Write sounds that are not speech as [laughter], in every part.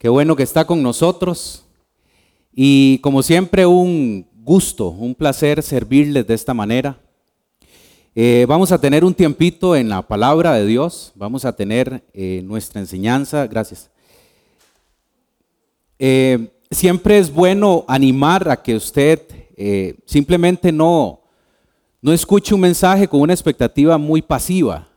Qué bueno que está con nosotros. Y como siempre, un gusto, un placer servirles de esta manera. Eh, vamos a tener un tiempito en la palabra de Dios. Vamos a tener eh, nuestra enseñanza. Gracias. Eh, siempre es bueno animar a que usted simplemente no, no escuche un mensaje con una expectativa muy pasiva.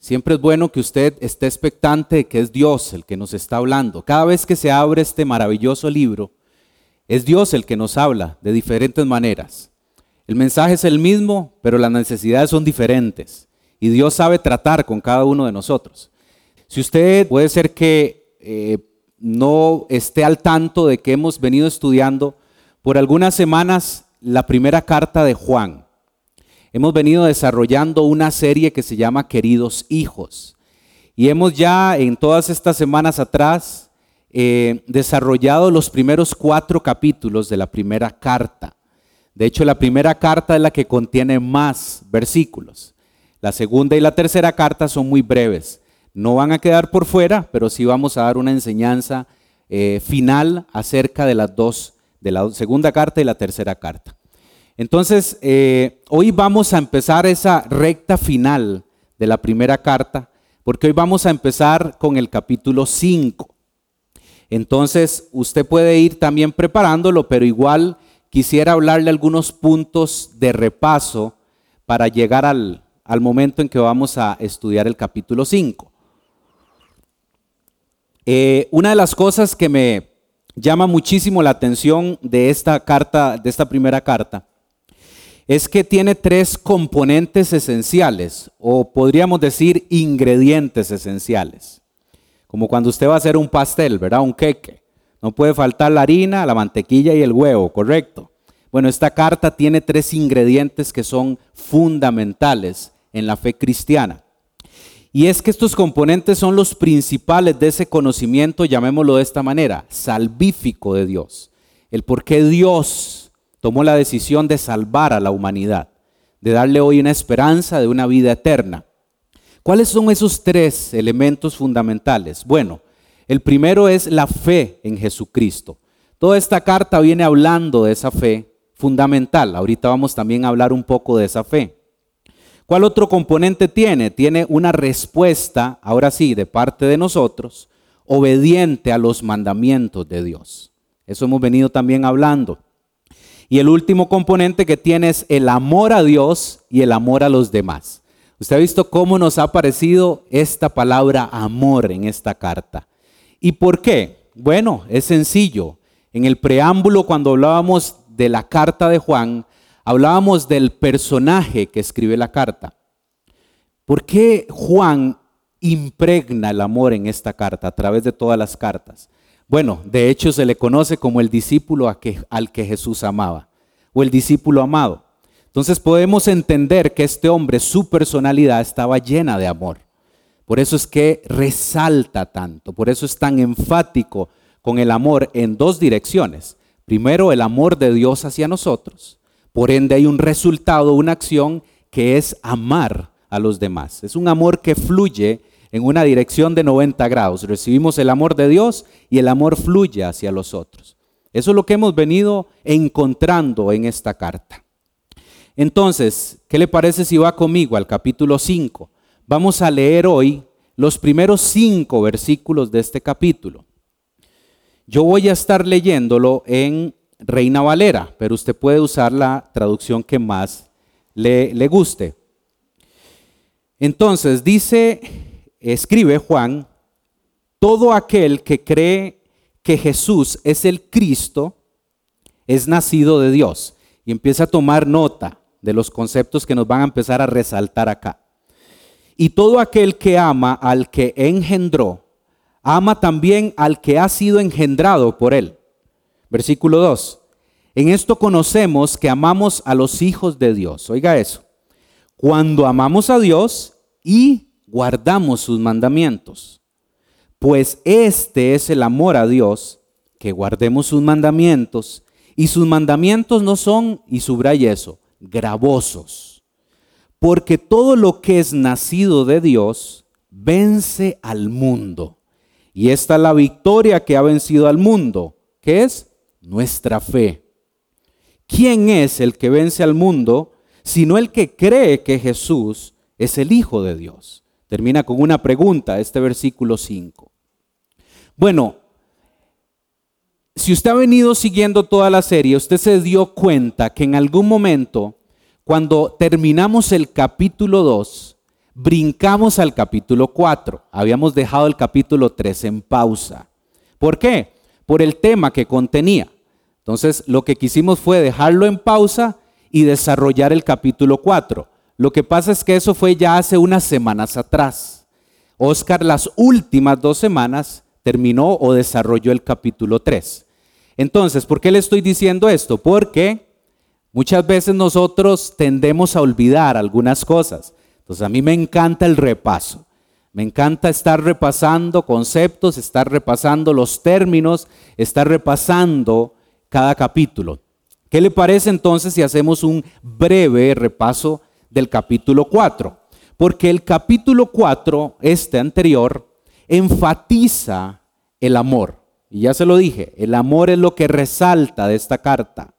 Siempre es bueno que usted esté expectante de que es Dios el que nos está hablando. Cada vez que se abre este maravilloso libro, es Dios el que nos habla de diferentes maneras. El mensaje es el mismo, pero las necesidades son diferentes. Y Dios sabe tratar con cada uno de nosotros. Si usted puede ser que eh, no esté al tanto de que hemos venido estudiando por algunas semanas la primera carta de Juan hemos venido desarrollando una serie que se llama Queridos Hijos. Y hemos ya en todas estas semanas atrás eh, desarrollado los primeros cuatro capítulos de la primera carta. De hecho, la primera carta es la que contiene más versículos. La segunda y la tercera carta son muy breves. No van a quedar por fuera, pero sí vamos a dar una enseñanza eh, final acerca de las dos, de la segunda carta y la tercera carta. Entonces, eh, hoy vamos a empezar esa recta final de la primera carta, porque hoy vamos a empezar con el capítulo 5. Entonces, usted puede ir también preparándolo, pero igual quisiera hablarle algunos puntos de repaso para llegar al, momento en que vamos a estudiar el capítulo 5. Eh, una de las cosas que me llama muchísimo la atención de esta carta, de esta primera carta, es que tiene tres componentes esenciales, o podríamos decir ingredientes esenciales. Como cuando usted va a hacer un pastel, ¿verdad? Un queque. No puede faltar la harina, la mantequilla y el huevo, ¿correcto? Bueno, esta carta tiene tres ingredientes que son fundamentales en la fe cristiana. Y es que estos componentes son los principales de ese conocimiento, llamémoslo de esta manera, salvífico de Dios. El por qué Dios tomó la decisión de salvar a la humanidad, de darle hoy una esperanza de una vida eterna. ¿Cuáles son esos tres elementos fundamentales? Bueno, el primero es la fe en Jesucristo. Toda esta carta viene hablando de esa fe fundamental. Ahorita vamos también a hablar un poco de esa fe. ¿Cuál otro componente tiene? Tiene una respuesta, ahora sí, de parte de nosotros, obediente a los mandamientos de Dios. Eso hemos venido también hablando. Y el último componente que tiene es el amor a Dios y el amor a los demás. Usted ha visto cómo nos ha aparecido esta palabra amor en esta carta. ¿Y por qué? Bueno, es sencillo. En el preámbulo, cuando hablábamos de la carta de Juan, hablábamos del personaje que escribe la carta. ¿Por qué Juan impregna el amor en esta carta a través de todas las cartas? Bueno, de hecho se le conoce como el discípulo al que Jesús amaba, o el discípulo amado. Entonces podemos entender que este hombre, su personalidad estaba llena de amor. Por eso es que resalta tanto, por eso es tan enfático con el amor en dos direcciones. Primero, el amor de Dios hacia nosotros. Por ende hay un resultado, una acción que es amar a los demás. Es un amor que fluye en una dirección de 90 grados. Recibimos el amor de Dios y el amor fluye hacia los otros. Eso es lo que hemos venido encontrando en esta carta. Entonces, ¿qué le parece si va conmigo al capítulo 5? Vamos a leer hoy los primeros cinco versículos de este capítulo. Yo voy a estar leyéndolo en Reina Valera, pero usted puede usar la traducción que más le, le guste. Entonces, dice escribe Juan, todo aquel que cree que Jesús es el Cristo es nacido de Dios. Y empieza a tomar nota de los conceptos que nos van a empezar a resaltar acá. Y todo aquel que ama al que engendró, ama también al que ha sido engendrado por él. Versículo 2. En esto conocemos que amamos a los hijos de Dios. Oiga eso. Cuando amamos a Dios y guardamos sus mandamientos. Pues este es el amor a Dios, que guardemos sus mandamientos, y sus mandamientos no son, y subraya eso, gravosos. Porque todo lo que es nacido de Dios vence al mundo. Y esta es la victoria que ha vencido al mundo, que es nuestra fe. ¿Quién es el que vence al mundo sino el que cree que Jesús es el Hijo de Dios? Termina con una pregunta este versículo 5. Bueno, si usted ha venido siguiendo toda la serie, usted se dio cuenta que en algún momento, cuando terminamos el capítulo 2, brincamos al capítulo 4. Habíamos dejado el capítulo 3 en pausa. ¿Por qué? Por el tema que contenía. Entonces, lo que quisimos fue dejarlo en pausa y desarrollar el capítulo 4. Lo que pasa es que eso fue ya hace unas semanas atrás. Oscar las últimas dos semanas terminó o desarrolló el capítulo 3. Entonces, ¿por qué le estoy diciendo esto? Porque muchas veces nosotros tendemos a olvidar algunas cosas. Entonces, a mí me encanta el repaso. Me encanta estar repasando conceptos, estar repasando los términos, estar repasando cada capítulo. ¿Qué le parece entonces si hacemos un breve repaso del capítulo 4? Porque el capítulo 4, este anterior, enfatiza el amor. Y ya se lo dije, el amor es lo que resalta de esta carta.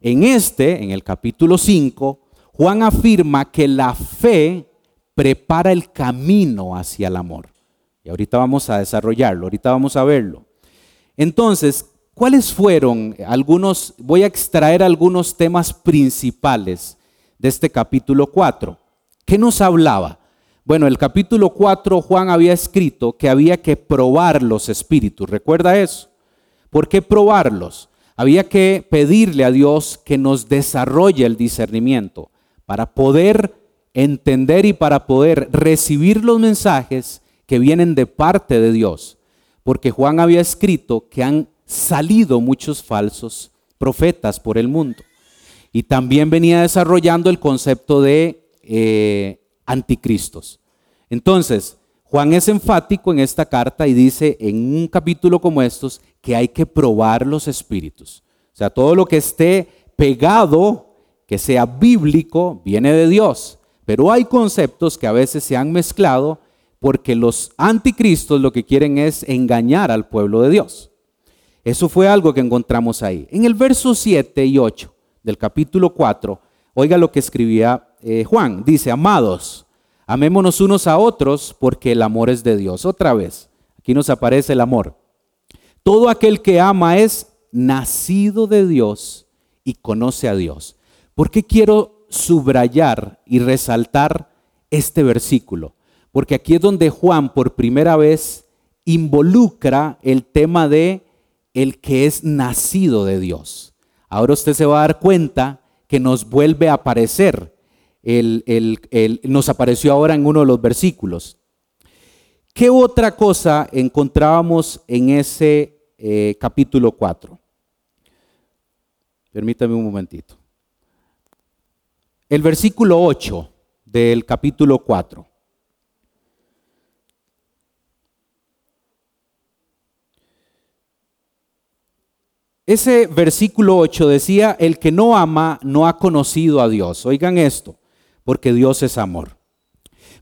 En este, en el capítulo 5, Juan afirma que la fe prepara el camino hacia el amor. Y ahorita vamos a desarrollarlo, ahorita vamos a verlo. Entonces, ¿cuáles fueron algunos, voy a extraer algunos temas principales de este capítulo 4? ¿Qué nos hablaba? Bueno, el capítulo 4 Juan había escrito que había que probar los espíritus. ¿Recuerda eso? ¿Por qué probarlos? Había que pedirle a Dios que nos desarrolle el discernimiento para poder entender y para poder recibir los mensajes que vienen de parte de Dios. Porque Juan había escrito que han salido muchos falsos profetas por el mundo. Y también venía desarrollando el concepto de eh, anticristos. Entonces, Juan es enfático en esta carta y dice en un capítulo como estos que hay que probar los espíritus. O sea, todo lo que esté pegado, que sea bíblico, viene de Dios. Pero hay conceptos que a veces se han mezclado porque los anticristos lo que quieren es engañar al pueblo de Dios. Eso fue algo que encontramos ahí. En el verso 7 y 8 del capítulo 4, oiga lo que escribía eh, Juan, dice, amados, amémonos unos a otros porque el amor es de Dios. Otra vez, aquí nos aparece el amor. Todo aquel que ama es nacido de Dios y conoce a Dios. ¿Por qué quiero subrayar y resaltar este versículo? Porque aquí es donde Juan por primera vez involucra el tema de el que es nacido de Dios. Ahora usted se va a dar cuenta que nos vuelve a aparecer nos apareció ahora en uno de los versículos. ¿Qué otra cosa encontrábamos en ese eh, capítulo 4? Permítame un momentito. El versículo 8 del capítulo 4. Ese versículo 8 decía, el que no ama no ha conocido a Dios. Oigan esto porque Dios es amor.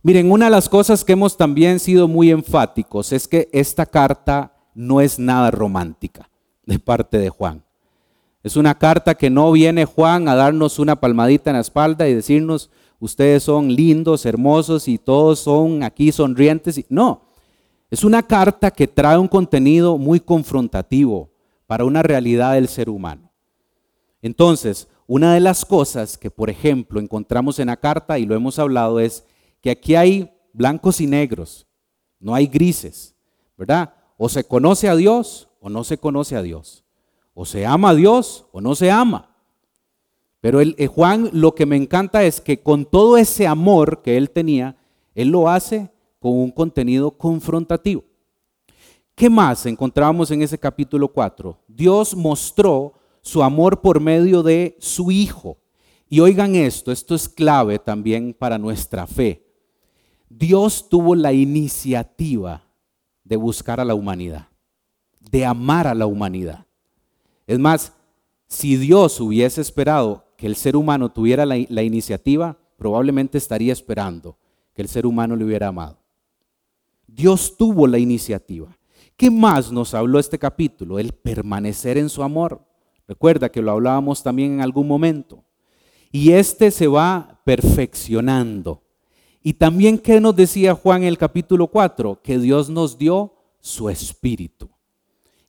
Miren, una de las cosas que hemos también sido muy enfáticos es que esta carta no es nada romántica de parte de Juan. Es una carta que no viene Juan a darnos una palmadita en la espalda y decirnos, ustedes son lindos, hermosos y todos son aquí sonrientes. No, es una carta que trae un contenido muy confrontativo para una realidad del ser humano. Entonces, una de las cosas que, por ejemplo, encontramos en la carta, y lo hemos hablado, es que aquí hay blancos y negros, no hay grises, ¿verdad? O se conoce a Dios o no se conoce a Dios. O se ama a Dios o no se ama. Pero el, eh, Juan lo que me encanta es que con todo ese amor que él tenía, él lo hace con un contenido confrontativo. ¿Qué más encontrábamos en ese capítulo 4? Dios mostró su amor por medio de su Hijo. Y oigan esto, esto es clave también para nuestra fe. Dios tuvo la iniciativa de buscar a la humanidad, de amar a la humanidad. Es más, si Dios hubiese esperado que el ser humano tuviera la, la iniciativa, probablemente estaría esperando que el ser humano le hubiera amado. Dios tuvo la iniciativa. ¿Qué más nos habló este capítulo? El permanecer en su amor. Recuerda que lo hablábamos también en algún momento. Y este se va perfeccionando. Y también, ¿qué nos decía Juan en el capítulo 4? Que Dios nos dio su espíritu.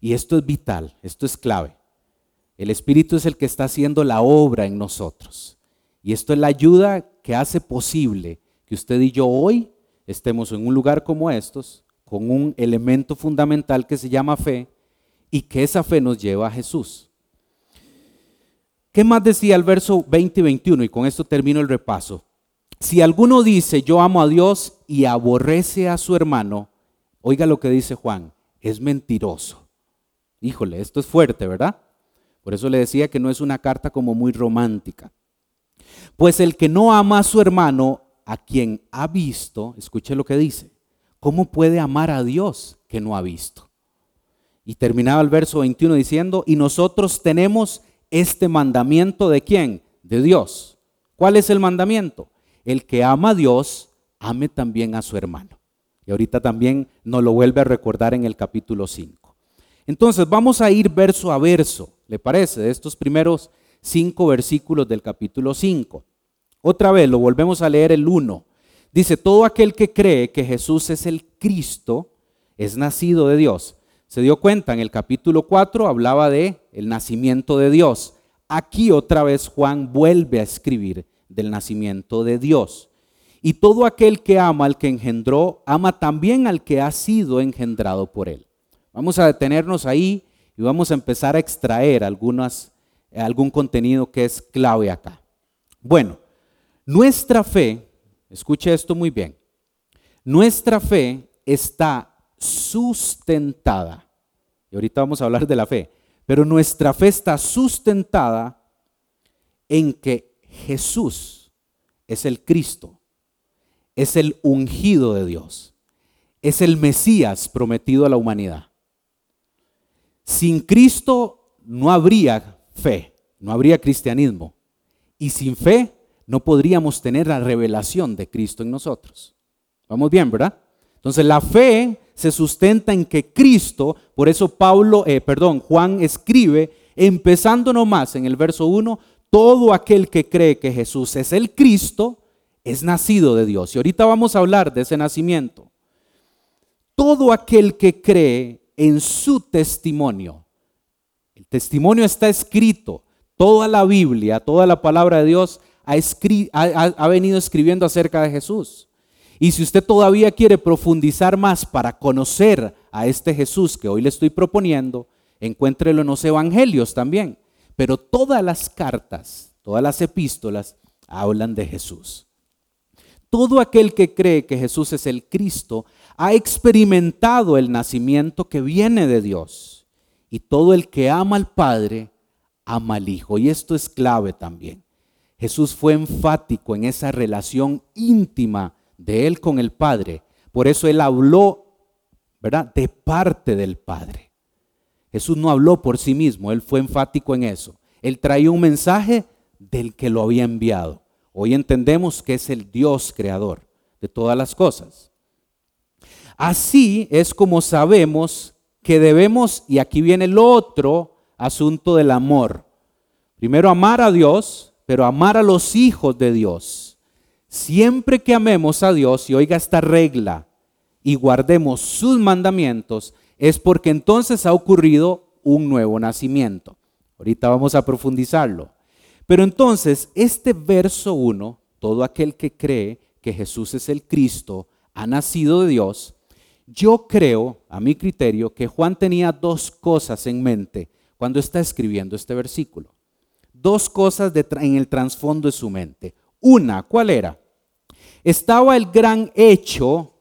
Y esto es vital, esto es clave. El espíritu es el que está haciendo la obra en nosotros. Y esto es la ayuda que hace posible que usted y yo hoy estemos en un lugar como estos, con un elemento fundamental que se llama fe, y que esa fe nos lleva a Jesús. ¿Qué más decía el verso 20 y 21? Y con esto termino el repaso. Si alguno dice, yo amo a Dios y aborrece a su hermano, oiga lo que dice Juan, es mentiroso. Híjole, esto es fuerte, ¿verdad? Por eso le decía que no es una carta como muy romántica. Pues el que no ama a su hermano, a quien ha visto, escuche lo que dice, ¿cómo puede amar a Dios que no ha visto? Y terminaba el verso 21 diciendo, y nosotros tenemos este mandamiento de quién? De Dios. ¿Cuál es el mandamiento? El que ama a Dios, ame también a su hermano. Y ahorita también nos lo vuelve a recordar en el capítulo 5. Entonces vamos a ir verso a verso, ¿le parece? De estos primeros cinco versículos del capítulo 5. Otra vez lo volvemos a leer el 1. Dice, todo aquel que cree que Jesús es el Cristo es nacido de Dios. Se dio cuenta, en el capítulo 4 hablaba de el nacimiento de Dios. Aquí otra vez Juan vuelve a escribir del nacimiento de Dios. Y todo aquel que ama al que engendró, ama también al que ha sido engendrado por él. Vamos a detenernos ahí y vamos a empezar a extraer algunas, algún contenido que es clave acá. Bueno, nuestra fe Escuche esto muy bien. Nuestra fe está sustentada. Y ahorita vamos a hablar de la fe. Pero nuestra fe está sustentada en que Jesús es el Cristo, es el ungido de Dios, es el Mesías prometido a la humanidad. Sin Cristo no habría fe, no habría cristianismo. Y sin fe no podríamos tener la revelación de Cristo en nosotros. Vamos bien, ¿verdad? Entonces la fe se sustenta en que Cristo, por eso Pablo, eh, perdón, Juan escribe, empezando nomás en el verso 1, todo aquel que cree que Jesús es el Cristo, es nacido de Dios. Y ahorita vamos a hablar de ese nacimiento. Todo aquel que cree en su testimonio, el testimonio está escrito, toda la Biblia, toda la palabra de Dios ha, venido escribiendo acerca de Jesús. Y si usted todavía quiere profundizar más para conocer a este Jesús que hoy le estoy proponiendo, encuéntrelo en los evangelios también. Pero todas las cartas, todas las epístolas hablan de Jesús. Todo aquel que cree que Jesús es el Cristo ha experimentado el nacimiento que viene de Dios. Y todo el que ama al Padre, ama al Hijo. Y esto es clave también. Jesús fue enfático en esa relación íntima de él con el Padre. Por eso él habló, ¿verdad?, de parte del Padre. Jesús no habló por sí mismo, él fue enfático en eso. Él traía un mensaje del que lo había enviado. Hoy entendemos que es el Dios creador de todas las cosas. Así es como sabemos que debemos, y aquí viene el otro asunto del amor. Primero amar a Dios pero amar a los hijos de Dios. Siempre que amemos a Dios y oiga esta regla y guardemos sus mandamientos, es porque entonces ha ocurrido un nuevo nacimiento. Ahorita vamos a profundizarlo. Pero entonces, este verso 1, todo aquel que cree que Jesús es el Cristo, ha nacido de Dios, yo creo, a mi criterio, que Juan tenía dos cosas en mente cuando está escribiendo este versículo dos cosas en el trasfondo de su mente. Una, ¿cuál era? Estaba el gran hecho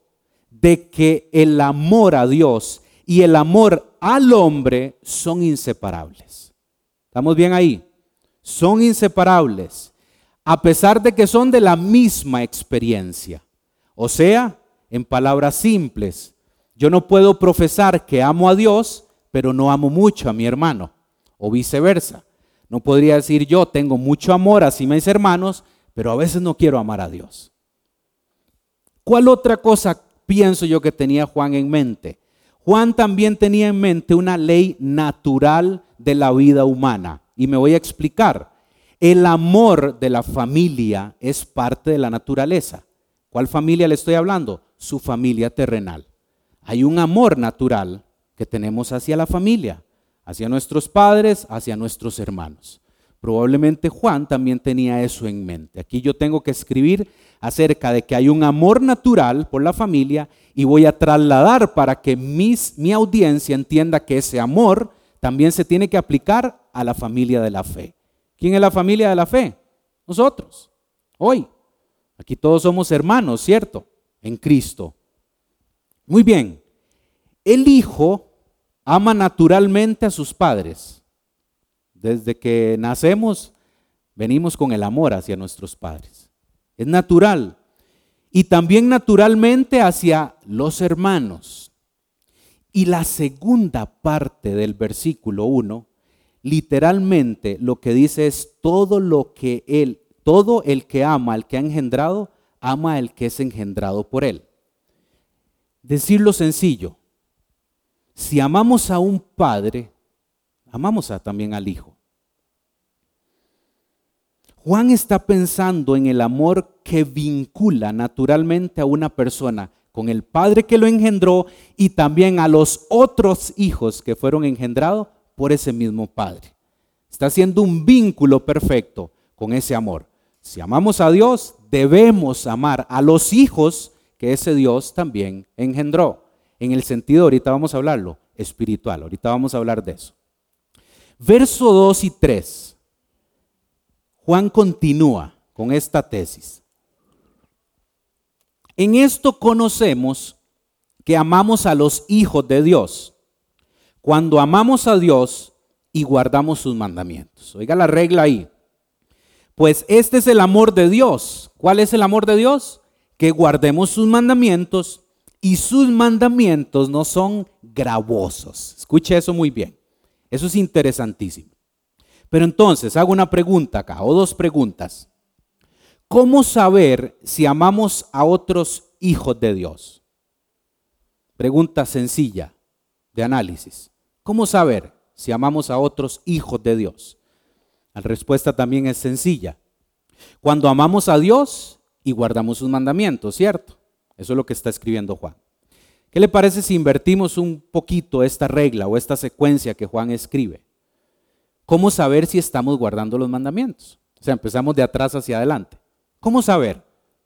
de que el amor a Dios y el amor al hombre son inseparables. ¿Estamos bien ahí? Son inseparables, a pesar de que son de la misma experiencia. O sea, en palabras simples, yo no puedo profesar que amo a Dios, pero no amo mucho a mi hermano, o viceversa. No podría decir yo tengo mucho amor hacia mis hermanos, pero a veces no quiero amar a Dios. ¿Cuál otra cosa pienso yo que tenía Juan en mente? Juan también tenía en mente una ley natural de la vida humana. Y me voy a explicar. El amor de la familia es parte de la naturaleza. ¿Cuál familia le estoy hablando? Su familia terrenal. Hay un amor natural que tenemos hacia la familia, hacia nuestros padres, hacia nuestros hermanos. Probablemente Juan también tenía eso en mente. Aquí yo tengo que escribir acerca de que hay un amor natural por la familia y voy a trasladar para que mis, mi audiencia entienda que ese amor también se tiene que aplicar a la familia de la fe. ¿Quién es la familia de la fe? Nosotros, hoy. Aquí todos somos hermanos, ¿cierto? En Cristo. Muy bien. El Hijo ama naturalmente a sus padres. Desde que nacemos, venimos con el amor hacia nuestros padres. Es natural. Y también naturalmente hacia los hermanos. Y la segunda parte del versículo 1, literalmente lo que dice es todo lo que él, todo el que ama al que ha engendrado, ama al que es engendrado por él. Decirlo sencillo, si amamos a un padre, amamos también al hijo. Juan está pensando en el amor que vincula naturalmente a una persona con el padre que lo engendró y también a los otros hijos que fueron engendrados por ese mismo padre. Está haciendo un vínculo perfecto con ese amor. Si amamos a Dios, debemos amar a los hijos que ese Dios también engendró. En el sentido, ahorita vamos a hablarlo, espiritual. Ahorita vamos a hablar de eso. Verso 2 y 3 Juan continúa con esta tesis. En esto conocemos que amamos a los hijos de Dios, cuando amamos a Dios y guardamos sus mandamientos. Oiga la regla ahí. Pues este es el amor de Dios. ¿Cuál es el amor de Dios? Que guardemos sus mandamientos y sus mandamientos no son gravosos. Escuche eso muy bien. Eso es interesantísimo. Pero entonces hago una pregunta acá, o dos preguntas. ¿Cómo saber si amamos a otros hijos de Dios? Pregunta sencilla de análisis. ¿Cómo saber si amamos a otros hijos de Dios? La respuesta también es sencilla. Cuando amamos a Dios y guardamos sus mandamientos, ¿cierto? Eso es lo que está escribiendo Juan. ¿Qué le parece si invertimos un poquito esta regla o esta secuencia que Juan escribe? ¿Cómo saber si estamos guardando los mandamientos? O sea, empezamos de atrás hacia adelante. ¿Cómo saber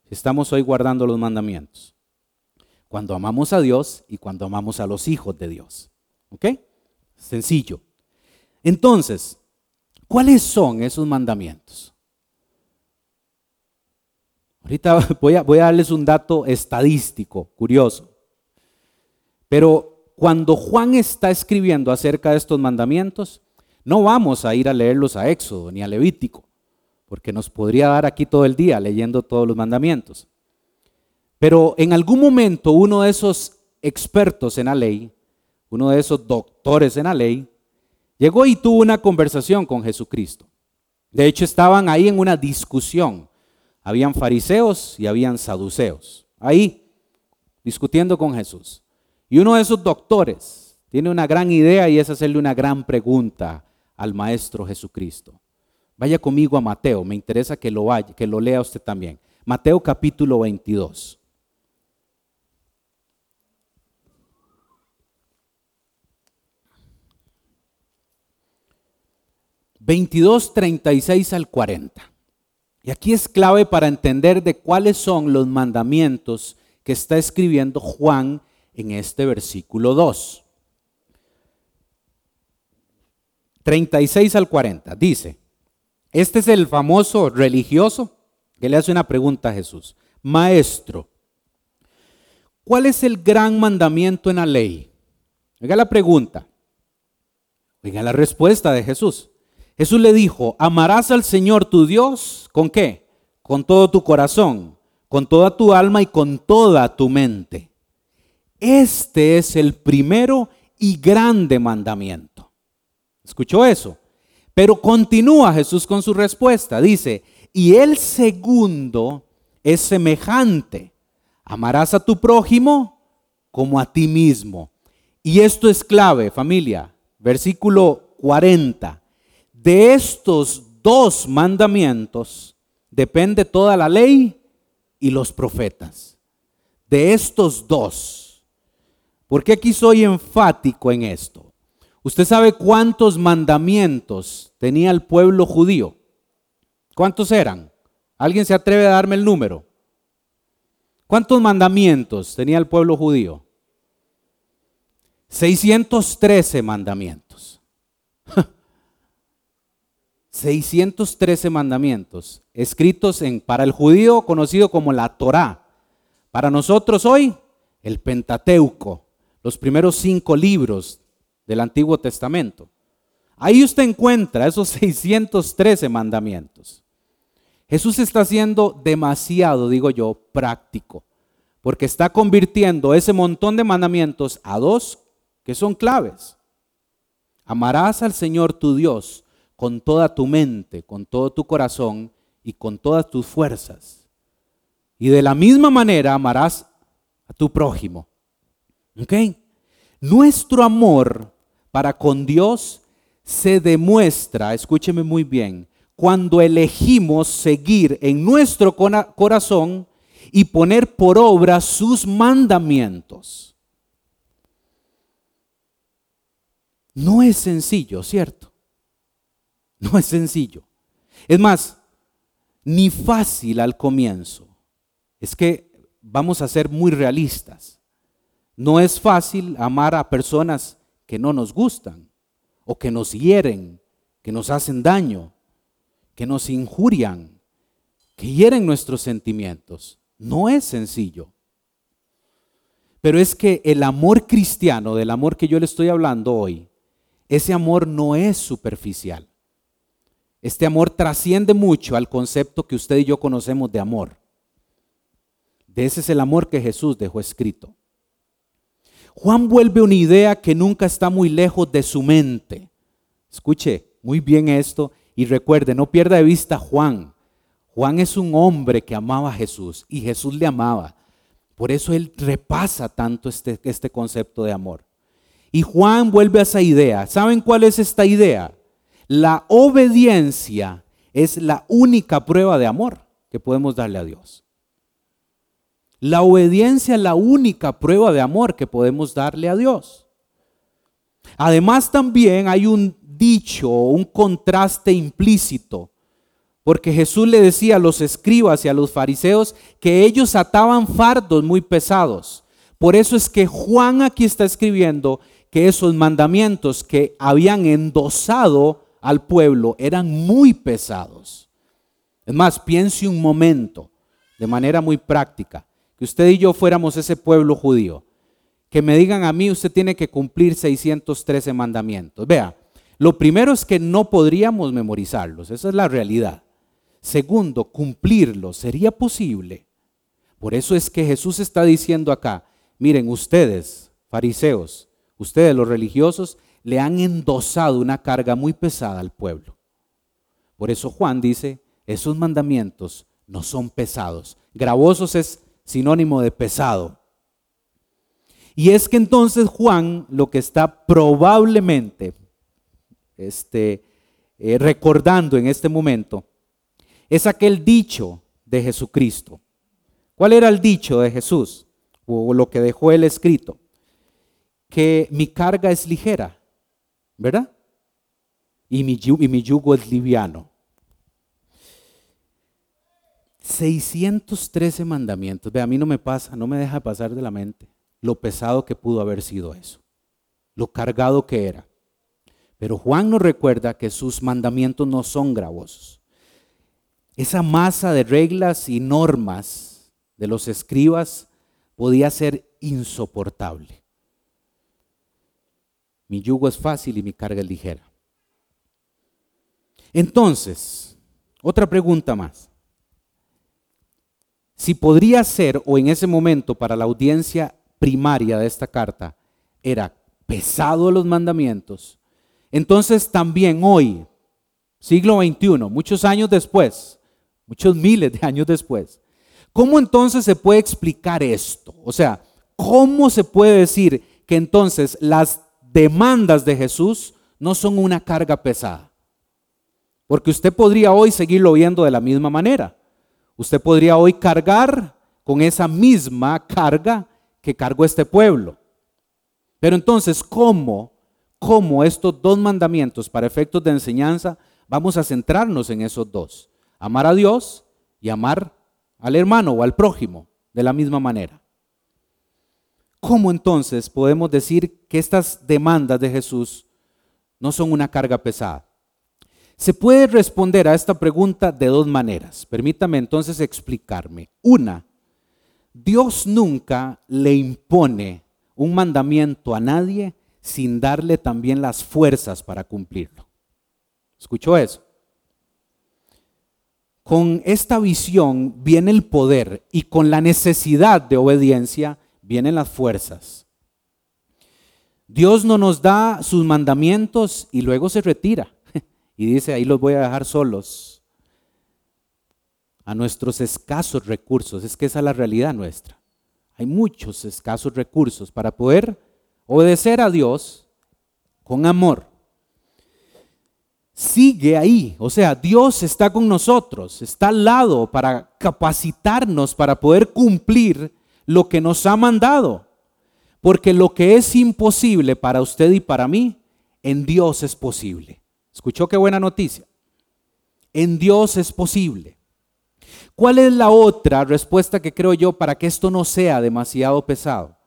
si estamos hoy guardando los mandamientos? Cuando amamos a Dios y cuando amamos a los hijos de Dios. ¿Ok? Sencillo. Entonces, ¿cuáles son esos mandamientos? Ahorita [laughs] voy a, darles un dato estadístico, curioso. Pero cuando Juan está escribiendo acerca de estos mandamientos, no vamos a ir a leerlos a Éxodo ni a Levítico, porque nos podría dar aquí todo el día leyendo todos los mandamientos. Pero en algún momento uno de esos expertos en la ley, uno de esos doctores en la ley, llegó y tuvo una conversación con Jesucristo. De hecho, estaban ahí en una discusión. Habían fariseos y habían saduceos. Ahí, discutiendo con Jesús. Y uno de esos doctores tiene una gran idea y es hacerle una gran pregunta al Maestro Jesucristo. Vaya conmigo a Mateo, me interesa que lo, vaya, que lo lea usted también. Mateo capítulo 22. ...22, 36 al 40. Y aquí es clave para entender de cuáles son los mandamientos que está escribiendo Juan en este versículo 2. 36 al 40. Dice, este es el famoso religioso que le hace una pregunta a Jesús. Maestro, ¿cuál es el gran mandamiento en la ley? Oiga la pregunta. Oiga la respuesta de Jesús. Jesús le dijo, amarás al Señor tu Dios con qué? Con todo tu corazón, con toda tu alma y con toda tu mente. Este es el primero y grande mandamiento. ¿Escuchó eso? Pero continúa Jesús con su respuesta. Dice, y el segundo es semejante. Amarás a tu prójimo como a ti mismo. Y esto es clave, familia. Versículo 40. De estos dos mandamientos depende toda la ley y los profetas. De estos dos. ¿Por qué aquí soy enfático en esto? ¿Usted sabe cuántos mandamientos tenía el pueblo judío? ¿Cuántos eran? ¿Alguien se atreve a darme el número? ¿Cuántos mandamientos tenía el pueblo judío? 613 mandamientos. [laughs] 613 mandamientos escritos en para el judío conocido como la Torá. Para nosotros hoy el Pentateuco, los primeros cinco libros del Antiguo Testamento. Ahí usted encuentra esos [laughs] 613 mandamientos. Jesús está siendo demasiado, digo yo, práctico, porque está convirtiendo ese montón de mandamientos a dos que son claves. Amarás al Señor tu Dios con toda tu mente, con todo tu corazón y con todas tus fuerzas. Y de la misma manera amarás a tu prójimo. ¿Ok? Nuestro amor para con Dios se demuestra, escúcheme muy bien, cuando elegimos seguir en nuestro corazón y poner por obra sus mandamientos. No es sencillo, ¿cierto? No es sencillo. Es más, ni fácil al comienzo. Es que vamos a ser muy realistas. No es fácil amar a personas que no nos gustan o que nos hieren, que nos hacen daño, que nos injurian, que hieren nuestros sentimientos. No es sencillo. Pero es que el amor cristiano, del amor que yo le estoy hablando hoy, ese amor no es superficial. Este amor trasciende mucho al concepto que usted y yo conocemos de amor. De ese es el amor que Jesús dejó escrito. Juan vuelve una idea que nunca está muy lejos de su mente. Escuche muy bien esto y recuerde, no pierda de vista a Juan. Juan es un hombre que amaba a Jesús y Jesús le amaba. Por eso él repasa tanto este, este concepto de amor. Y Juan vuelve a esa idea. ¿Saben cuál es esta idea? La obediencia es la única prueba de amor que podemos darle a Dios. La obediencia es la única prueba de amor que podemos darle a Dios. Además también hay un dicho, un contraste implícito, porque Jesús le decía a los escribas y a los fariseos que ellos ataban fardos muy pesados. Por eso es que Juan aquí está escribiendo que esos mandamientos que habían endosado al pueblo eran muy pesados. Es más, piense un momento, de manera muy práctica, que usted y yo fuéramos ese pueblo judío, que me digan a mí, usted tiene que cumplir 613 mandamientos. Vea, lo primero es que no podríamos memorizarlos, esa es la realidad. Segundo, cumplirlos sería posible. Por eso es que Jesús está diciendo acá, miren ustedes, fariseos, ustedes los religiosos, le han endosado una carga muy pesada al pueblo. Por eso Juan dice, esos mandamientos no son pesados. Gravosos es sinónimo de pesado. Y es que entonces Juan lo que está probablemente este, eh, recordando en este momento es aquel dicho de Jesucristo. ¿Cuál era el dicho de Jesús? O lo que dejó él escrito. Que mi carga es ligera ¿verdad? Y mi, yugo es liviano. 613 mandamientos. Ve, a mí no me pasa, no me deja pasar de la mente lo pesado que pudo haber sido eso, lo cargado que era. Pero Juan nos recuerda que sus mandamientos no son gravosos. Esa masa de reglas y normas de los escribas podía ser insoportable. Mi yugo es fácil y mi carga es ligera. Entonces, otra pregunta más. Si podría ser, o en ese momento para la audiencia primaria de esta carta, era pesado los mandamientos, entonces también hoy, siglo XXI, muchos años después, muchos miles de años después, ¿cómo entonces se puede explicar esto? O sea, ¿cómo se puede decir que entonces las demandas de Jesús no son una carga pesada. Porque usted podría hoy seguirlo viendo de la misma manera. Usted podría hoy cargar con esa misma carga que cargó este pueblo. Pero entonces, ¿cómo, cómo estos dos mandamientos para efectos de enseñanza, vamos a centrarnos en esos dos? Amar a Dios y amar al hermano o al prójimo de la misma manera. ¿Cómo entonces podemos decir que estas demandas de Jesús no son una carga pesada? Se puede responder a esta pregunta de dos maneras. Permítame entonces explicarme. Una, Dios nunca le impone un mandamiento a nadie sin darle también las fuerzas para cumplirlo. ¿Escuchó eso? Con esta visión viene el poder y con la necesidad de obediencia vienen las fuerzas. Dios no nos da sus mandamientos y luego se retira [laughs] y dice, ahí los voy a dejar solos a nuestros escasos recursos. Es que esa es la realidad nuestra. Hay muchos escasos recursos para poder obedecer a Dios con amor. Sigue ahí, o sea, Dios está con nosotros, está al lado para capacitarnos para poder cumplir lo que nos ha mandado. Porque lo que es imposible para usted y para mí, en Dios es posible. ¿Escuchó qué buena noticia? En Dios es posible. ¿Cuál es la otra respuesta que creo yo para que esto no sea demasiado pesado?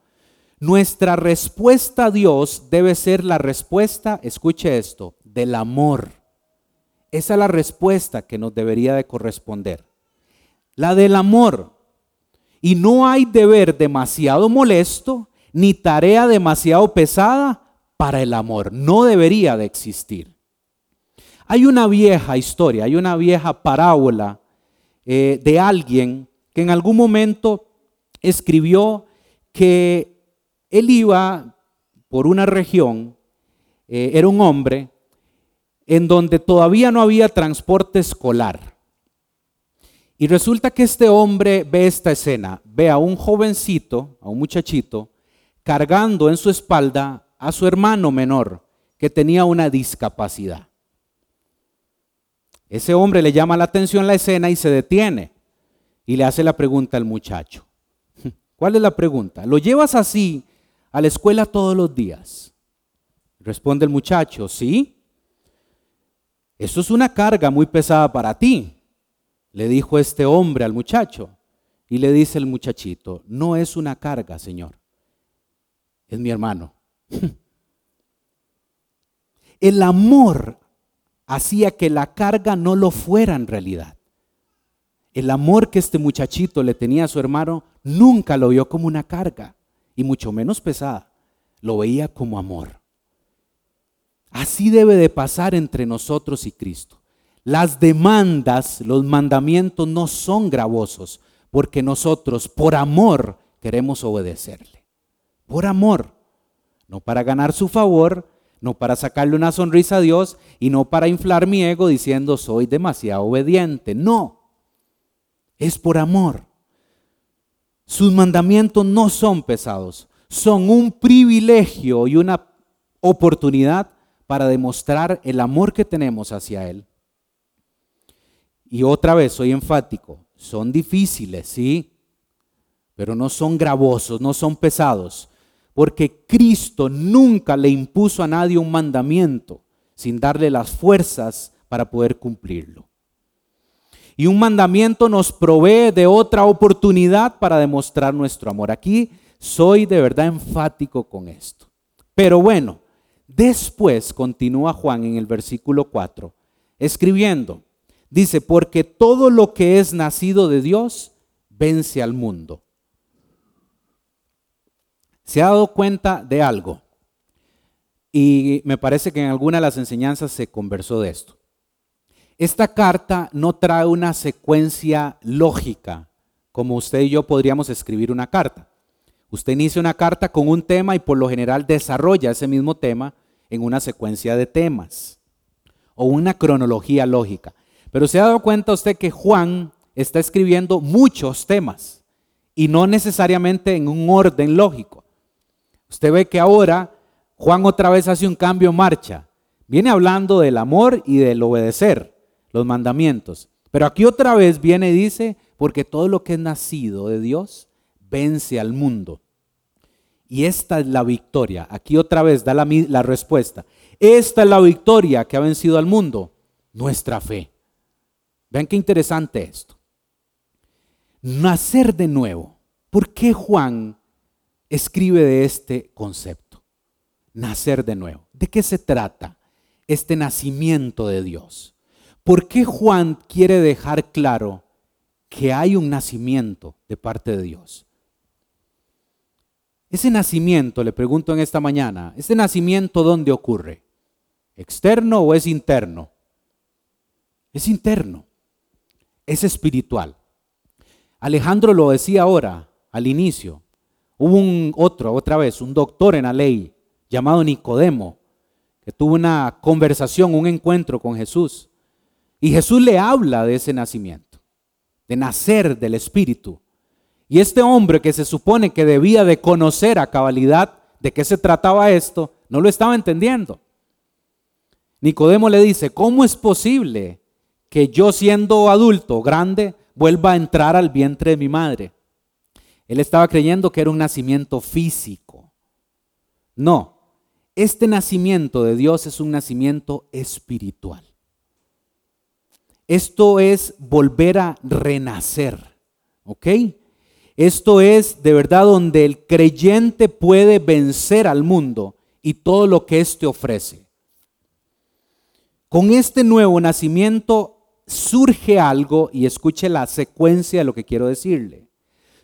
Nuestra respuesta a Dios debe ser la respuesta, escuche esto, del amor. Esa es la respuesta que nos debería de corresponder. La del amor. Y no hay deber demasiado molesto ni tarea demasiado pesada para el amor. No debería de existir. Hay una vieja historia, hay una vieja parábola eh, de alguien que en algún momento escribió que él iba por una región, eh, era un hombre, en donde todavía no había transporte escolar. Y resulta que este hombre ve esta escena, ve a un jovencito, a un muchachito, cargando en su espalda a su hermano menor que tenía una discapacidad. Ese hombre le llama la atención la escena y se detiene y le hace la pregunta al muchacho. [laughs] ¿Cuál es la pregunta? ¿Lo llevas así a la escuela todos los días? Responde el muchacho, sí. Eso es una carga muy pesada para ti le dijo este hombre al muchacho. Y le dice el muchachito, no es una carga, Señor, es mi hermano. [laughs] El amor hacía que la carga no lo fuera en realidad. El amor que este muchachito le tenía a su hermano nunca lo vio como una carga, y mucho menos pesada, lo veía como amor. Así debe de pasar entre nosotros y Cristo. Las demandas, los mandamientos no son gravosos, porque nosotros por amor queremos obedecerle. Por amor, no para ganar su favor, no para sacarle una sonrisa a Dios y no para inflar mi ego diciendo soy demasiado obediente. No, es por amor. Sus mandamientos no son pesados, son un privilegio y una oportunidad para demostrar el amor que tenemos hacia Él. Y otra vez, soy enfático, son difíciles, sí, pero no son gravosos, no son pesados, porque Cristo nunca le impuso a nadie un mandamiento sin darle las fuerzas para poder cumplirlo. Y un mandamiento nos provee de otra oportunidad para demostrar nuestro amor. Aquí soy de verdad enfático con esto. Pero bueno, después continúa Juan en el versículo 4, escribiendo, Dice, porque todo lo que es nacido de Dios vence al mundo. ¿Se ha dado cuenta de algo? Y me parece que en alguna de las enseñanzas se conversó de esto. Esta carta no trae una secuencia lógica, como usted y yo podríamos escribir una carta. Usted inicia una carta con un tema y por lo general desarrolla ese mismo tema en una secuencia de temas o una cronología lógica. Pero se ha dado cuenta usted que Juan está escribiendo muchos temas y no necesariamente en un orden lógico. Usted ve que ahora Juan otra vez hace un cambio en marcha. Viene hablando del amor y del obedecer los mandamientos. Pero aquí otra vez viene y dice, porque todo lo que es nacido de Dios vence al mundo. Y esta es la victoria. Aquí otra vez da la, la, respuesta. Esta es la victoria que ha vencido al mundo. Nuestra fe. Vean qué interesante esto. Nacer de nuevo. ¿Por qué Juan escribe de este concepto? Nacer de nuevo. ¿De qué se trata este nacimiento de Dios? ¿Por qué Juan quiere dejar claro que hay un nacimiento de parte de Dios? Ese nacimiento, le pregunto en esta mañana, ¿ese nacimiento dónde ocurre? ¿Externo o es interno? Es interno, es espiritual. Alejandro lo decía ahora, al inicio. Hubo un otro, otra vez, un doctor en la ley llamado Nicodemo, que tuvo una conversación, un encuentro con Jesús. Y Jesús le habla de ese nacimiento, de nacer del Espíritu. Y este hombre que se supone que debía de conocer a cabalidad de qué se trataba esto, no lo estaba entendiendo. Nicodemo le dice, ¿cómo es posible que yo siendo adulto, grande, vuelva a entrar al vientre de mi madre? Él estaba creyendo que era un nacimiento físico. No, este nacimiento de Dios es un nacimiento espiritual. Esto es volver a renacer, ¿ok? Esto es de verdad donde el creyente puede vencer al mundo y todo lo que éste ofrece. Con este nuevo nacimiento surge algo, y escuche la secuencia de lo que quiero decirle.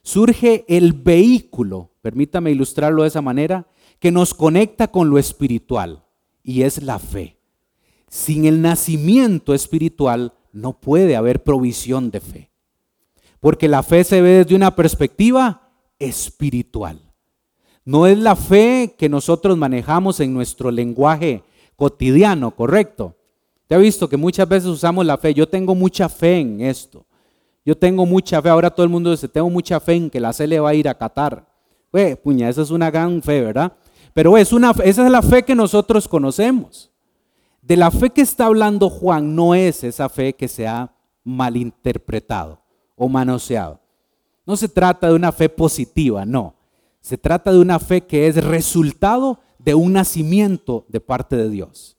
Surge el vehículo, permítame ilustrarlo de esa manera, que nos conecta con lo espiritual, y es la fe. Sin el nacimiento espiritual no puede haber provisión de fe. Porque la fe se ve desde una perspectiva espiritual. No es la fe que nosotros manejamos en nuestro lenguaje cotidiano, ¿correcto? Te ha visto que muchas veces usamos la fe. Yo tengo mucha fe en esto. Yo tengo mucha fe. Ahora todo el mundo dice, tengo mucha fe en que la le va a ir a Qatar. Pues, puña, esa es una gran fe, ¿verdad? Pero es una, esa es la fe que nosotros conocemos. De la fe que está hablando Juan no es esa fe que se ha malinterpretado o manoseado. No se trata de una fe positiva, no. Se trata de una fe que es resultado de un nacimiento de parte de Dios.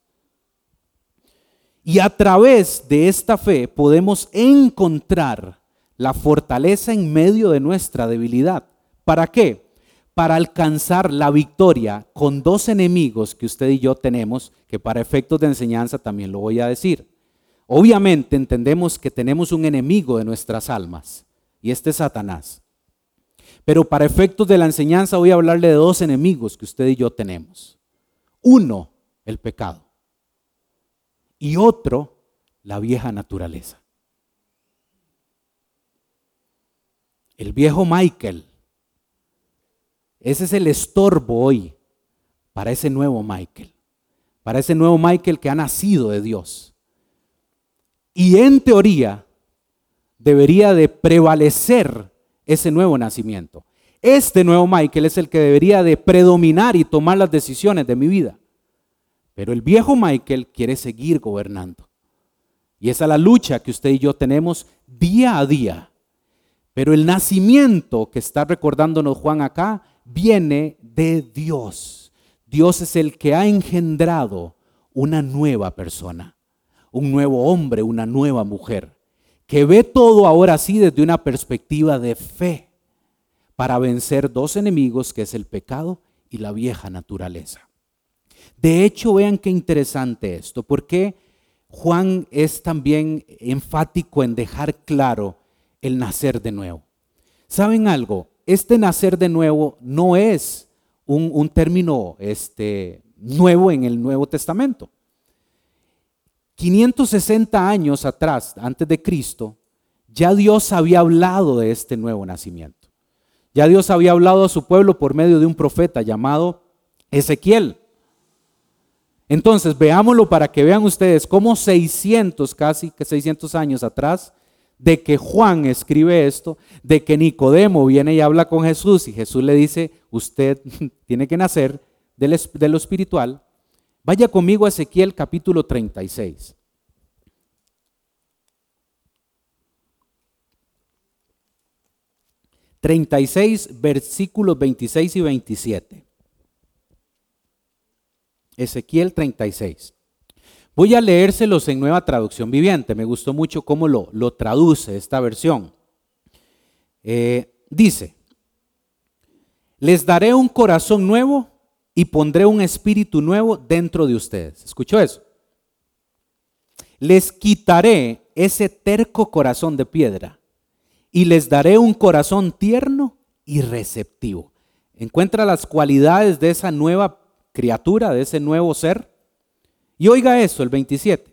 Y a través de esta fe podemos encontrar la fortaleza en medio de nuestra debilidad. ¿Para qué? Para alcanzar la victoria con dos enemigos que usted y yo tenemos, que para efectos de enseñanza también lo voy a decir. Obviamente entendemos que tenemos un enemigo de nuestras almas y este es Satanás. Pero para efectos de la enseñanza voy a hablarle de dos enemigos que usted y yo tenemos. Uno, el pecado. Y otro, la vieja naturaleza. El viejo Michael. Ese es el estorbo hoy para ese nuevo Michael. Para ese nuevo Michael que ha nacido de Dios y en teoría debería de prevalecer ese nuevo nacimiento. Este nuevo Michael es el que debería de predominar y tomar las decisiones de mi vida. Pero el viejo Michael quiere seguir gobernando. Y esa es la lucha que usted y yo tenemos día a día. Pero el nacimiento que está recordándonos Juan acá viene de Dios. Dios es el que ha engendrado una nueva persona un nuevo hombre, una nueva mujer, que ve todo ahora sí desde una perspectiva de fe para vencer dos enemigos que es el pecado y la vieja naturaleza. De hecho, vean qué interesante esto, porque Juan es también enfático en dejar claro el nacer de nuevo. ¿Saben algo? Este nacer de nuevo no es un, término este, nuevo en el Nuevo Testamento. 560 años atrás, antes de Cristo, ya Dios había hablado de este nuevo nacimiento. Ya Dios había hablado a su pueblo por medio de un profeta llamado Ezequiel. Entonces, veámoslo para que vean ustedes cómo 600, casi que 600 años atrás, de que Juan escribe esto, de que Nicodemo viene y habla con Jesús y Jesús le dice, usted [laughs] tiene que nacer de lo espiritual. Vaya conmigo a Ezequiel capítulo 36. 36, versículos 26 y 27. Ezequiel 36. Voy a leérselos en nueva traducción viviente. Me gustó mucho cómo lo, lo traduce esta versión. Eh, dice, les daré un corazón nuevo y pondré un espíritu nuevo dentro de ustedes. ¿Escuchó eso? Les quitaré ese terco corazón de piedra y les daré un corazón tierno y receptivo. Encuentra las cualidades de esa nueva criatura, de ese nuevo ser. Y oiga eso, el 27.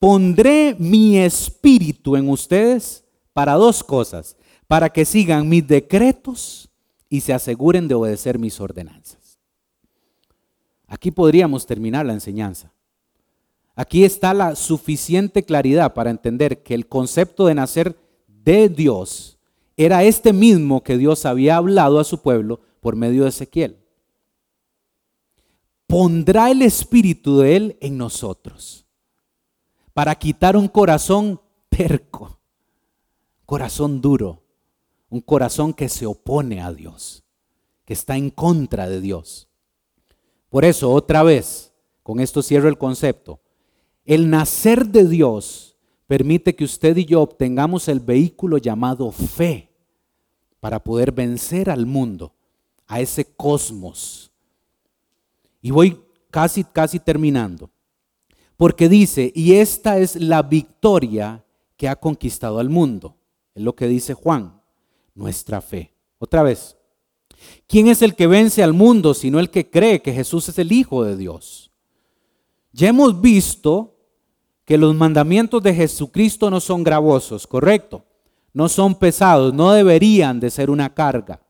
Pondré mi espíritu en ustedes para dos cosas, para que sigan mis decretos y se aseguren de obedecer mis ordenanzas. Aquí podríamos terminar la enseñanza. Aquí está la suficiente claridad para entender que el concepto de nacer de Dios era este mismo que Dios había hablado a su pueblo por medio de Ezequiel. Pondrá el espíritu de Él en nosotros para quitar un corazón terco, corazón duro, un corazón que se opone a Dios, que está en contra de Dios. Por eso, otra vez, con esto cierro el concepto, el nacer de Dios permite que usted y yo obtengamos el vehículo llamado fe para poder vencer al mundo, a ese cosmos. Y voy casi, casi terminando. Porque dice, y esta es la victoria que ha conquistado al mundo. Es lo que dice Juan, nuestra fe. Otra vez, ¿quién es el que vence al mundo sino el que cree que Jesús es el Hijo de Dios? Ya hemos visto que los mandamientos de Jesucristo no son gravosos, correcto, no son pesados, no deberían de ser una carga.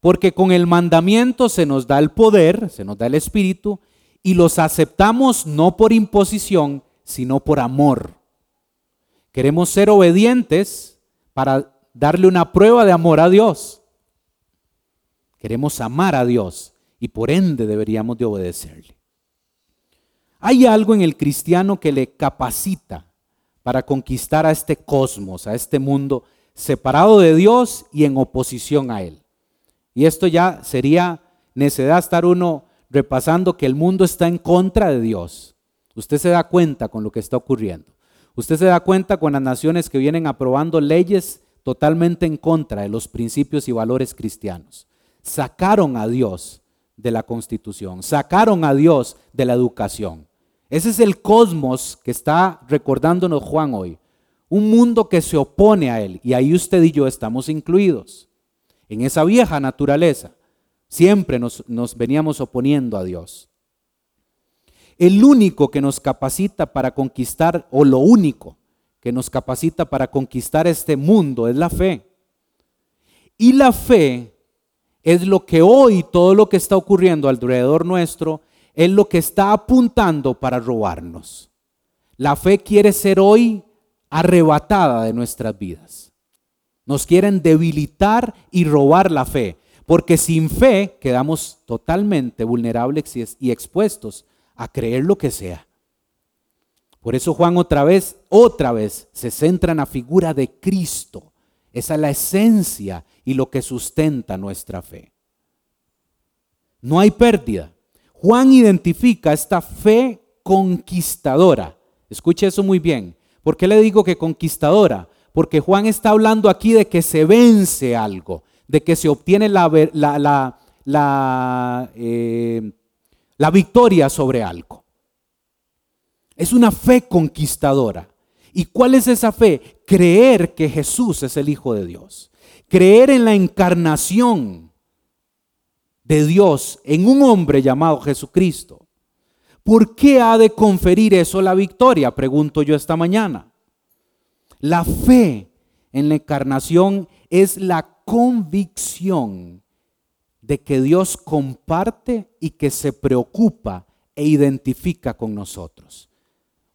Porque con el mandamiento se nos da el poder, se nos da el espíritu, y los aceptamos no por imposición, sino por amor. Queremos ser obedientes para darle una prueba de amor a Dios. Queremos amar a Dios y por ende deberíamos de obedecerle. Hay algo en el cristiano que le capacita para conquistar a este cosmos, a este mundo separado de Dios y en oposición a Él. Y esto ya sería necedad estar uno repasando que el mundo está en contra de Dios. Usted se da cuenta con lo que está ocurriendo. Usted se da cuenta con las naciones que vienen aprobando leyes totalmente en contra de los principios y valores cristianos. Sacaron a Dios de la constitución, sacaron a Dios de la educación. Ese es el cosmos que está recordándonos Juan hoy. Un mundo que se opone a él. Y ahí usted y yo estamos incluidos. En esa vieja naturaleza. Siempre nos, veníamos oponiendo a Dios. El único que nos capacita para conquistar, o lo único que nos capacita para conquistar este mundo es la fe. Y la fe es lo que hoy, todo lo que está ocurriendo alrededor nuestro, es lo que está apuntando para robarnos. La fe quiere ser hoy arrebatada de nuestras vidas. Nos quieren debilitar y robar la fe, porque sin fe quedamos totalmente vulnerables y expuestos a creer lo que sea. Por eso Juan otra vez, otra vez se centra en la figura de Cristo. Esa es la esencia y lo que sustenta nuestra fe. No hay pérdida. Juan identifica esta fe conquistadora. Escuche eso muy bien. ¿Por qué le digo que conquistadora? Porque Juan está hablando aquí de que se vence algo, de que se obtiene la, la, la, eh, la victoria sobre algo. Es una fe conquistadora. ¿Y cuál es esa fe? Creer que Jesús es el Hijo de Dios. Creer en la encarnación de Dios en un hombre llamado Jesucristo. ¿Por qué ha de conferir eso la victoria? Pregunto yo esta mañana. La fe en la encarnación es la convicción de que Dios comparte y que se preocupa e identifica con nosotros.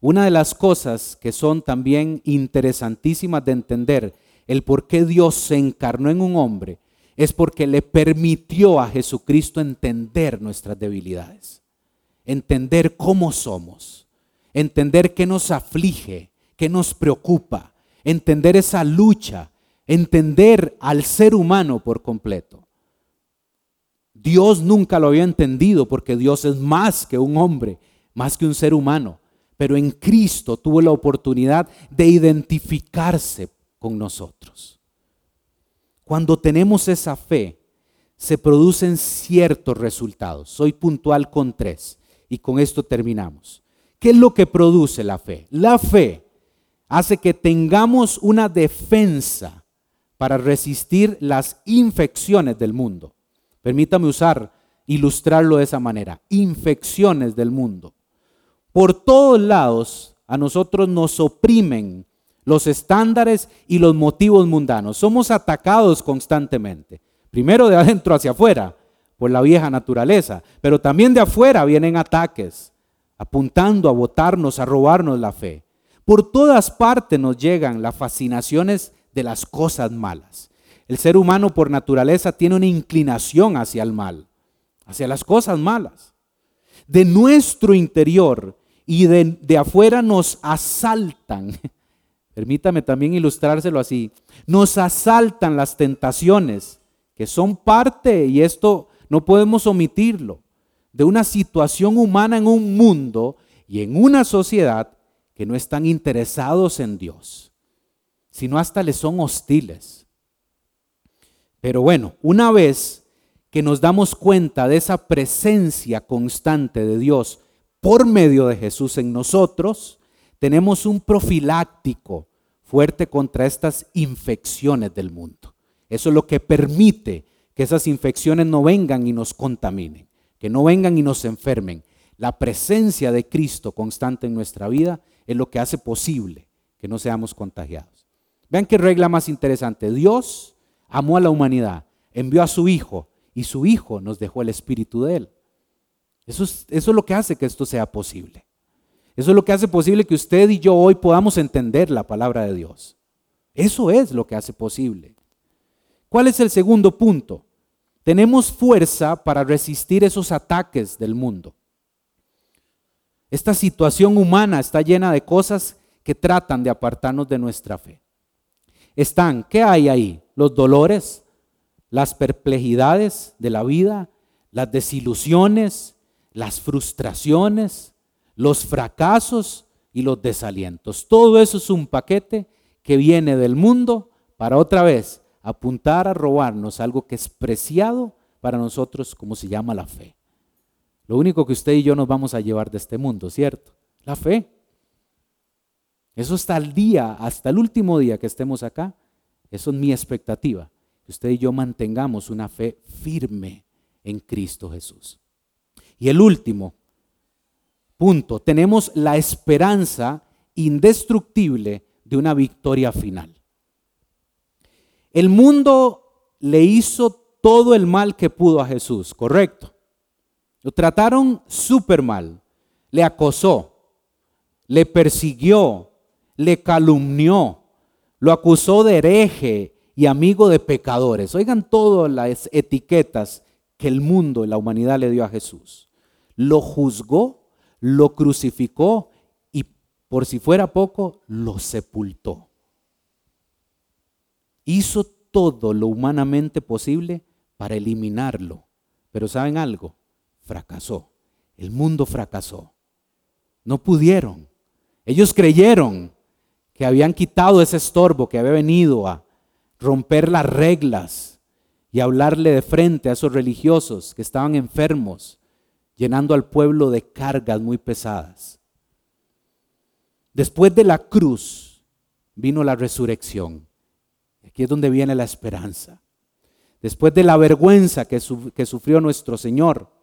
Una de las cosas que son también interesantísimas de entender, el por qué Dios se encarnó en un hombre, es porque le permitió a Jesucristo entender nuestras debilidades, entender cómo somos, entender qué nos aflige, qué nos preocupa, entender esa lucha, entender al ser humano por completo. Dios nunca lo había entendido porque Dios es más que un hombre, más que un ser humano, pero en Cristo tuvo la oportunidad de identificarse con nosotros. Cuando tenemos esa fe, se producen ciertos resultados. Soy puntual con tres y con esto terminamos. ¿Qué es lo que produce la fe? La fe hace que tengamos una defensa para resistir las infecciones del mundo. Permítame usar, ilustrarlo de esa manera, infecciones del mundo. Por todos lados a nosotros nos oprimen los estándares y los motivos mundanos. Somos atacados constantemente. Primero de adentro hacia afuera, por la vieja naturaleza, pero también de afuera vienen ataques, apuntando a botarnos, a robarnos la fe. Por todas partes nos llegan las fascinaciones de las cosas malas. El ser humano por naturaleza tiene una inclinación hacia el mal, hacia las cosas malas. De nuestro interior y de, de afuera nos asaltan. [laughs] Permítame también ilustrárselo así. Nos asaltan las tentaciones, que son parte, y esto no podemos omitirlo, de una situación humana en un mundo y en una sociedad que no están interesados en Dios, sino hasta les son hostiles. Pero bueno, una vez que nos damos cuenta de esa presencia constante de Dios por medio de Jesús en nosotros, tenemos un profiláctico fuerte contra estas infecciones del mundo. Eso es lo que permite que esas infecciones no vengan y nos contaminen, que no vengan y nos enfermen. La presencia de Cristo constante en nuestra vida es lo que hace posible que no seamos contagiados. Vean qué regla más interesante. Dios amó a la humanidad, envió a su Hijo y su Hijo nos dejó el Espíritu de Él. Eso es, eso es lo que hace que esto sea posible. Eso es lo que hace posible que usted y yo hoy podamos entender la palabra de Dios. Eso es lo que hace posible. ¿Cuál es el segundo punto? Tenemos fuerza para resistir esos ataques del mundo. Esta situación humana está llena de cosas que tratan de apartarnos de nuestra fe. Están, ¿qué hay ahí? Los dolores, las perplejidades de la vida, las desilusiones, las frustraciones, los fracasos y los desalientos. Todo eso es un paquete que viene del mundo para otra vez apuntar a robarnos algo que es preciado para nosotros como se llama la fe. Lo único que usted y yo nos vamos a llevar de este mundo, ¿cierto? La fe. Eso hasta el día, hasta el último día que estemos acá, eso es mi expectativa, que usted y yo mantengamos una fe firme en Cristo Jesús. Y el último punto, tenemos la esperanza indestructible de una victoria final. El mundo le hizo todo el mal que pudo a Jesús, correcto. Lo trataron súper mal. Le acosó, le persiguió, le calumnió, lo acusó de hereje y amigo de pecadores. Oigan todas las etiquetas que el mundo y la humanidad le dio a Jesús. Lo juzgó, lo crucificó y por si fuera poco, lo sepultó. Hizo todo lo humanamente posible para eliminarlo. Pero ¿saben algo? Fracasó. El mundo fracasó. No pudieron. Ellos creyeron que habían quitado ese estorbo que había venido a romper las reglas y hablarle de frente a esos religiosos que estaban enfermos, llenando al pueblo de cargas muy pesadas. Después de la cruz vino la resurrección. Aquí es donde viene la esperanza. Después de la vergüenza que, que sufrió nuestro Señor,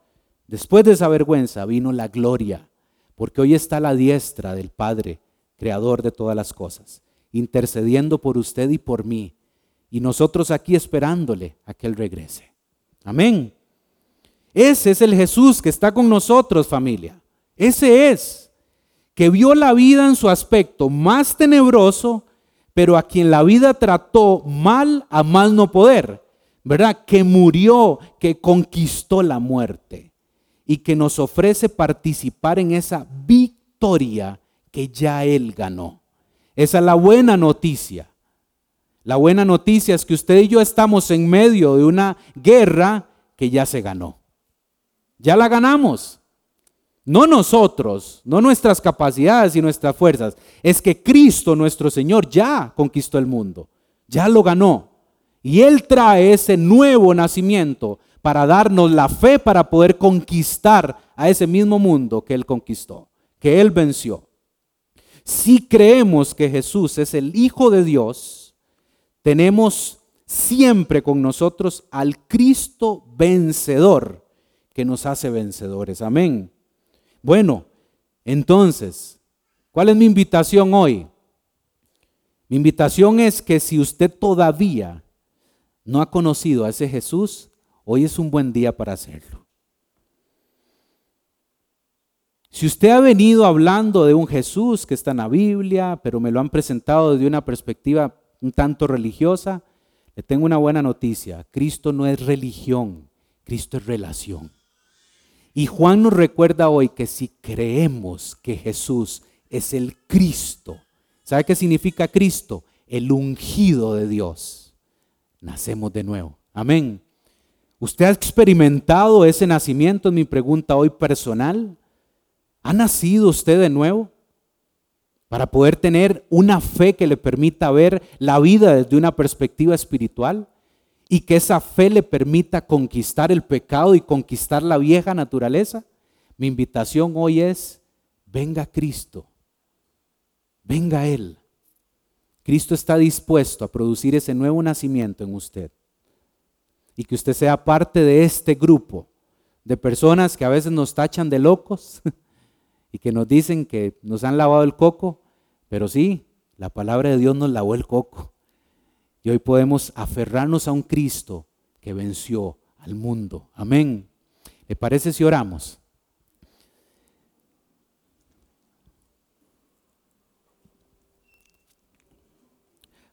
Después de esa vergüenza vino la gloria, porque hoy está la diestra del Padre, creador de todas las cosas, intercediendo por usted y por mí, y nosotros aquí esperándole a que Él regrese. Amén. Ese es el Jesús que está con nosotros, familia. Ese es. que vio la vida en su aspecto más tenebroso, pero a quien la vida trató mal a mal no poder, ¿verdad? Que murió, que conquistó la muerte y que nos ofrece participar en esa victoria que ya Él ganó. Esa es la buena noticia. La buena noticia es que usted y yo estamos en medio de una guerra que ya se ganó. Ya la ganamos. No nosotros, no nuestras capacidades y nuestras fuerzas. Es que Cristo nuestro Señor ya conquistó el mundo. Ya lo ganó. Y Él trae ese nuevo nacimiento para darnos la fe para poder conquistar a ese mismo mundo que Él conquistó, que Él venció. Si creemos que Jesús es el Hijo de Dios, tenemos siempre con nosotros al Cristo vencedor que nos hace vencedores. Amén. Bueno, entonces, ¿cuál es mi invitación hoy? Mi invitación es que si usted todavía no ha conocido a ese Jesús, hoy es un buen día para hacerlo. Si usted ha venido hablando de un Jesús que está en la Biblia, pero me lo han presentado desde una perspectiva un tanto religiosa, le tengo una buena noticia. Cristo no es religión, Cristo es relación. Y Juan nos recuerda hoy que si creemos que Jesús es el Cristo, ¿sabe qué significa Cristo? El ungido de Dios. Nacemos de nuevo. Amén. ¿Usted ha experimentado ese nacimiento? Es mi pregunta hoy personal. ¿Ha nacido usted de nuevo? Para poder tener una fe que le permita ver la vida desde una perspectiva espiritual y que esa fe le permita conquistar el pecado y conquistar la vieja naturaleza. Mi invitación hoy es, venga Cristo, venga Él. Cristo está dispuesto a producir ese nuevo nacimiento en usted y que usted sea parte de este grupo de personas que a veces nos tachan de locos [laughs] y que nos dicen que nos han lavado el coco, pero sí, la palabra de Dios nos lavó el coco. Y hoy podemos aferrarnos a un Cristo que venció al mundo. Amén. ¿Le parece si oramos?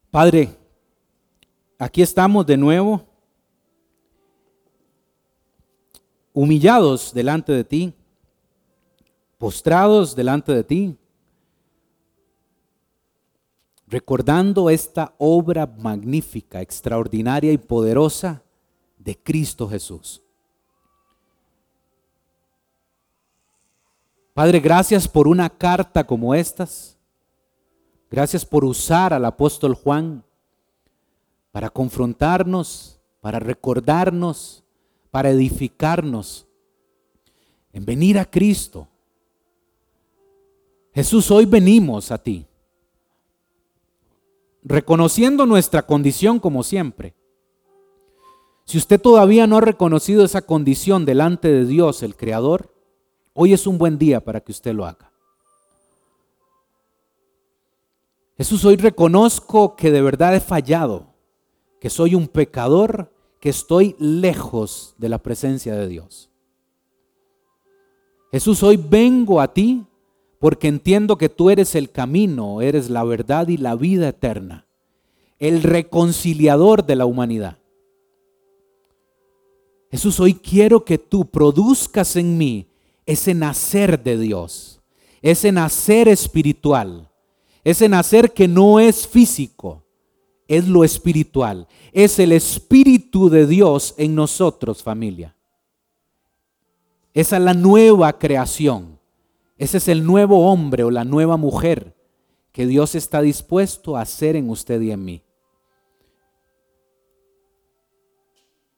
Padre, aquí estamos de nuevo humillados delante de ti, postrados delante de ti, recordando esta obra magnífica, extraordinaria y poderosa de Cristo Jesús. Padre, gracias por una carta como estas. Gracias por usar al apóstol Juan para confrontarnos, para recordarnos para edificarnos en venir a Cristo. Jesús, hoy venimos a ti, reconociendo nuestra condición como siempre. Si usted todavía no ha reconocido esa condición delante de Dios, el Creador, hoy es un buen día para que usted lo haga. Jesús, hoy reconozco que de verdad he fallado, que soy un pecador que estoy lejos de la presencia de Dios. Jesús, hoy vengo a ti porque entiendo que tú eres el camino, eres la verdad y la vida eterna, el reconciliador de la humanidad. Jesús, hoy quiero que tú produzcas en mí ese nacer de Dios, ese nacer espiritual, ese nacer que no es físico, es lo espiritual. Es el Espíritu de Dios en nosotros, familia. Esa es la nueva creación. Ese es el nuevo hombre o la nueva mujer que Dios está dispuesto a hacer en usted y en mí.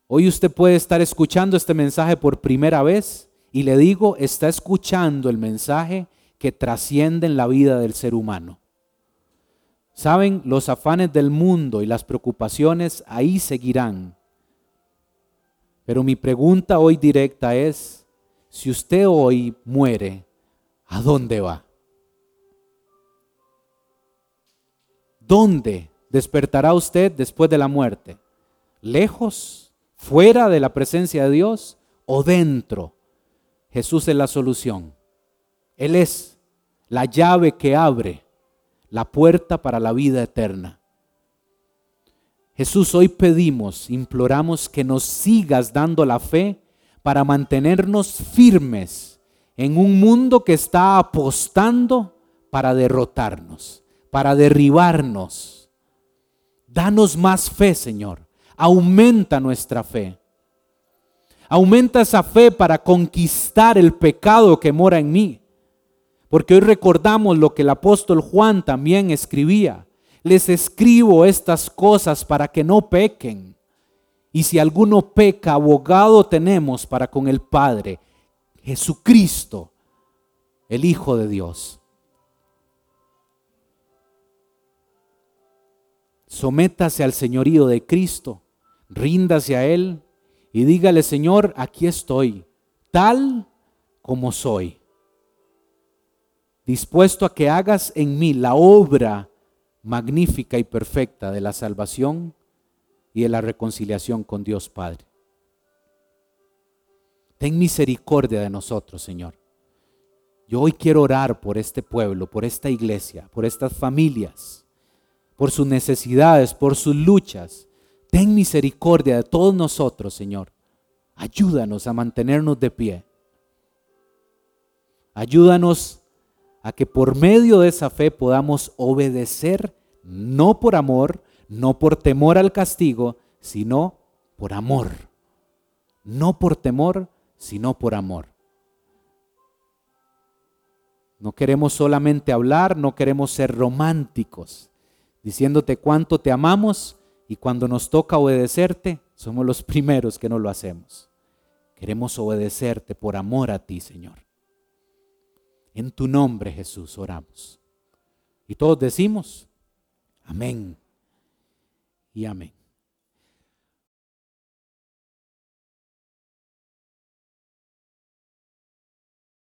Hoy usted puede estar escuchando este mensaje por primera vez y le digo, está escuchando el mensaje que trasciende en la vida del ser humano. Saben, los afanes del mundo y las preocupaciones ahí seguirán. Pero mi pregunta hoy directa es, si usted hoy muere, ¿a dónde va? ¿Dónde despertará usted después de la muerte? ¿Lejos? ¿Fuera de la presencia de Dios? ¿O dentro? Jesús es la solución. Él es la llave que abre la puerta para la vida eterna. Jesús, hoy pedimos, imploramos que nos sigas dando la fe para mantenernos firmes en un mundo que está apostando para derrotarnos, para derribarnos. Danos más fe, Señor. Aumenta nuestra fe. Aumenta esa fe para conquistar el pecado que mora en mí. Porque hoy recordamos lo que el apóstol Juan también escribía. Les escribo estas cosas para que no pequen. Y si alguno peca, abogado tenemos para con el Padre, Jesucristo, el Hijo de Dios. Sométase al señorío de Cristo, ríndase a Él y dígale, Señor, aquí estoy, tal como soy, dispuesto a que hagas en mí la obra magnífica y perfecta de la salvación y de la reconciliación con Dios Padre. Ten misericordia de nosotros, Señor. Yo hoy quiero orar por este pueblo, por esta iglesia, por estas familias, por sus necesidades, por sus luchas. Ten misericordia de todos nosotros, Señor. Ayúdanos a mantenernos de pie. Ayúdanos a que por medio de esa fe podamos obedecer, no por amor, no por temor al castigo, sino por amor. No por temor, sino por amor. No queremos solamente hablar, no queremos ser románticos, diciéndote cuánto te amamos y cuando nos toca obedecerte, somos los [laughs] primeros que no lo hacemos. Queremos obedecerte por amor a ti, Señor. En tu nombre, Jesús, oramos. Y todos decimos, amén y amén.